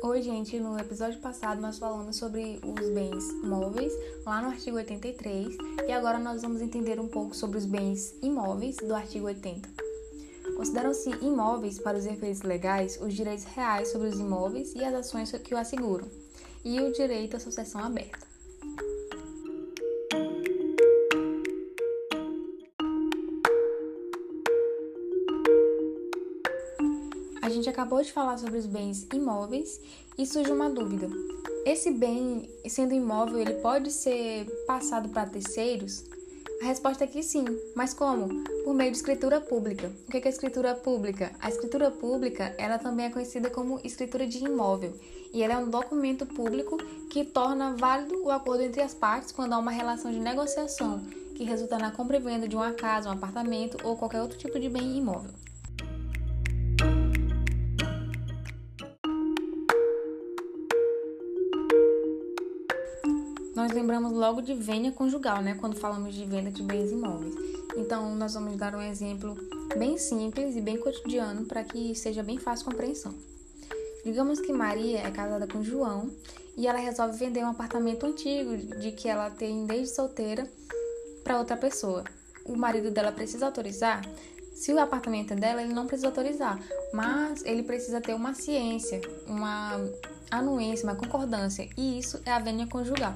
Oi, gente. No episódio passado nós falamos sobre os bens móveis, lá no artigo 83, e agora nós vamos entender um pouco sobre os bens imóveis do artigo 80. Consideram-se imóveis, para os efeitos legais, os direitos reais sobre os imóveis e as ações que o asseguram, e o direito à sucessão aberta. A gente acabou de falar sobre os bens imóveis e surge uma dúvida. Esse bem, sendo imóvel, ele pode ser passado para terceiros? A resposta é que sim, mas como? Por meio de escritura pública. O que é escritura pública? A escritura pública, ela também é conhecida como escritura de imóvel, e ela é um documento público que torna válido o acordo entre as partes quando há uma relação de negociação que resulta na compra e venda de uma casa, um apartamento ou qualquer outro tipo de bem imóvel. Nós lembramos logo de vênia conjugal, né? Quando falamos de venda de bens imóveis. Então, nós vamos dar um exemplo bem simples e bem cotidiano para que seja bem fácil compreensão. Digamos que Maria é casada com João e ela resolve vender um apartamento antigo de que ela tem desde solteira para outra pessoa. O marido dela precisa autorizar? Se o apartamento é dela, ele não precisa autorizar, mas ele precisa ter uma ciência, uma anuência, uma concordância, e isso é a vênia conjugal.